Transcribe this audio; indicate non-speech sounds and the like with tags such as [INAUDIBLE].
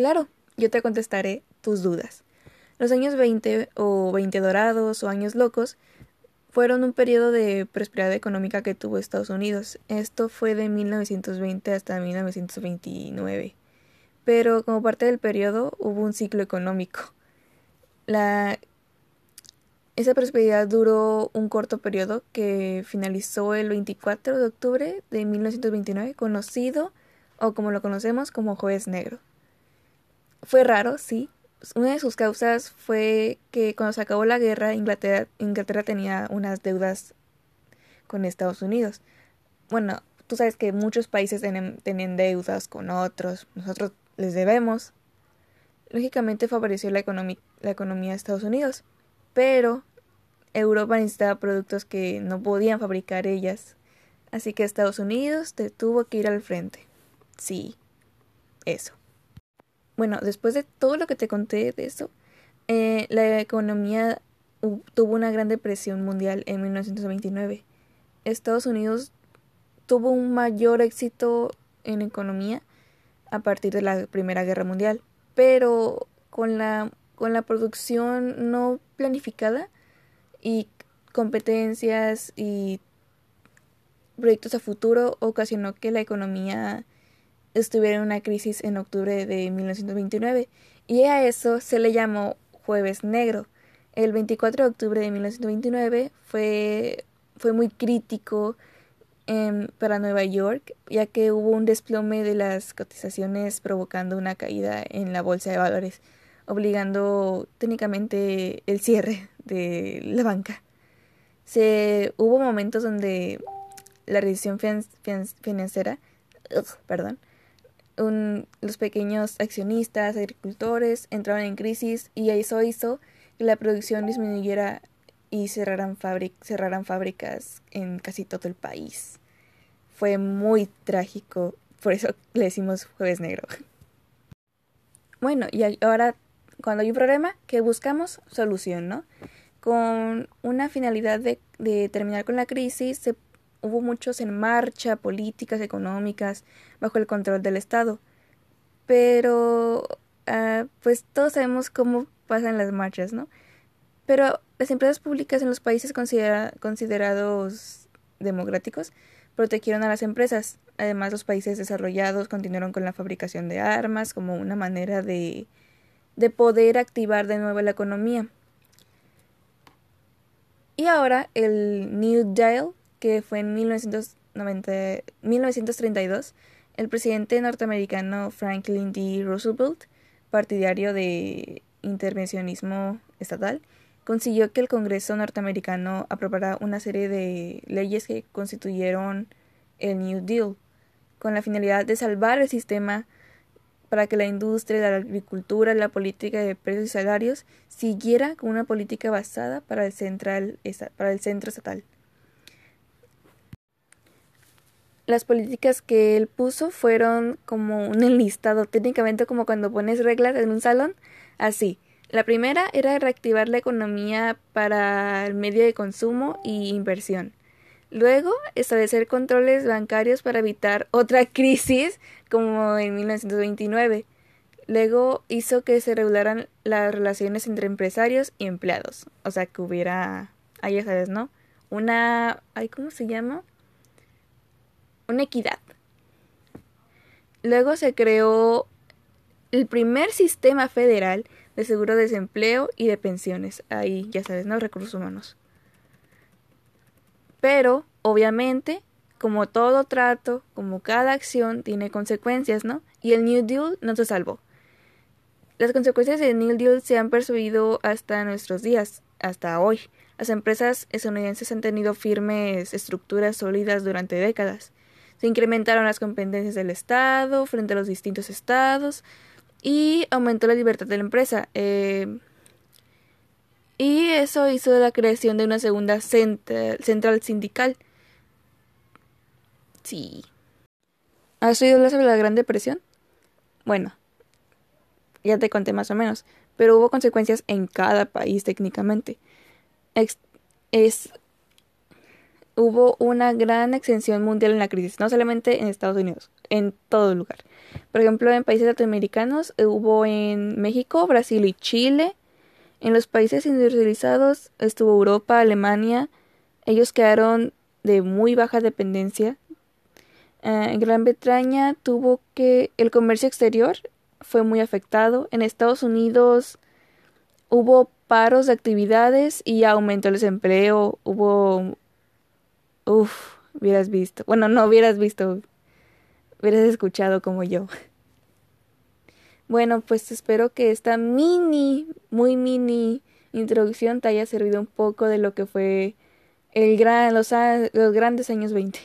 Claro, yo te contestaré tus dudas. Los años 20 o 20 dorados o años locos fueron un periodo de prosperidad económica que tuvo Estados Unidos. Esto fue de 1920 hasta 1929. Pero como parte del periodo hubo un ciclo económico. La... Esa prosperidad duró un corto periodo que finalizó el 24 de octubre de 1929, conocido o como lo conocemos como Jueves Negro. Fue raro, sí, una de sus causas fue que cuando se acabó la guerra, Inglaterra, Inglaterra tenía unas deudas con Estados Unidos. Bueno, tú sabes que muchos países tienen, deudas con otros, nosotros les debemos. Lógicamente favoreció la, la economía de Estados Unidos, pero Europa necesitaba productos que no podían fabricar ellas. Así que Estados Unidos te tuvo que ir al frente. Sí, eso. Bueno, después de todo lo que te conté de eso, eh, la economía tuvo una gran depresión mundial en 1929. Estados Unidos tuvo un mayor éxito en economía a partir de la Primera Guerra Mundial, pero con la, con la producción no planificada y competencias y proyectos a futuro ocasionó que la economía estuviera en una crisis en octubre de 1929 y a eso se le llamó Jueves Negro. El 24 de octubre de 1929 fue, fue muy crítico em, para Nueva York, ya que hubo un desplome de las cotizaciones provocando una caída en la bolsa de valores, obligando técnicamente el cierre de la banca. Se, hubo momentos donde la recesión financiera perdón, los pequeños accionistas, agricultores entraron en crisis y eso hizo que la producción disminuyera y cerraran, cerraran fábricas en casi todo el país. Fue muy trágico, por eso le decimos jueves negro. [LAUGHS] Bueno, y ahora cuando hay un problema, ¿qué buscamos? Solución, ¿no? Con una finalidad de, de terminar con la crisis, se hubo muchos en marcha, políticas económicas, bajo el control del Estado. Pero, ah, pues todos sabemos cómo pasan las marchas, ¿no? Pero las empresas públicas en los países considerados democráticos protegieron a las empresas. Además, los países desarrollados continuaron con la fabricación de armas como una manera de, de poder activar de nuevo la economía. Y ahora el New Deal que fue en 1990, 1932, el presidente norteamericano Franklin D. Roosevelt, partidario de intervencionismo estatal, consiguió que el Congreso norteamericano aprobara una serie de leyes que constituyeron el New Deal, con la finalidad de salvar el sistema para que la industria, la agricultura, la política de precios y salarios siguiera con una política basada para el, central, para el centro estatal. Las políticas que él puso fueron como un [LAUGHS] enlistado, técnicamente como cuando pones reglas en un salón, así. La primera era reactivar la economía para el medio de consumo y inversión. Luego, establecer controles bancarios para evitar [LAUGHS] otra crisis como en 1929. Luego hizo que se regularan las relaciones entre empresarios y empleados. O sea, que hubiera, ahí ya sabes, ¿no? Una, ¿cómo se llama? Una equidad. Luego se creó el primer sistema federal de seguro de desempleo y de pensiones. Ahí, ya sabes, ¿no? Recursos humanos. Pero, obviamente, como todo trato, como cada acción, tiene consecuencias, ¿no? Y el New Deal no se salvó. Las consecuencias del New Deal se han percibido hasta nuestros días, hasta hoy. Las empresas estadounidenses han tenido firmes estructuras sólidas durante décadas. Se incrementaron las competencias del Estado frente a los distintos estados y aumentó la libertad de la empresa. Eh, y eso hizo la creación de una segunda central sindical. Sí. ¿Has oído hablar sobre la Gran Depresión? Bueno, ya te conté más o menos, pero hubo consecuencias en cada país técnicamente. es hubo una gran extensión mundial en la crisis, no solamente en Estados Unidos, en todo lugar. Por ejemplo, en países latinoamericanos eh, hubo en México, Brasil y Chile. En los países industrializados estuvo Europa, Alemania. Ellos quedaron de muy baja dependencia. Eh, en Gran Bretaña tuvo que el comercio exterior fue muy afectado. En Estados Unidos hubo paros de actividades y aumentó el desempleo. Hubo... Uf, hubieras visto. Bueno, no hubieras visto. Hubieras escuchado como yo. Bueno, pues espero que esta mini, muy mini introducción te haya servido un poco de lo que fue el gran, los, los grandes años 20.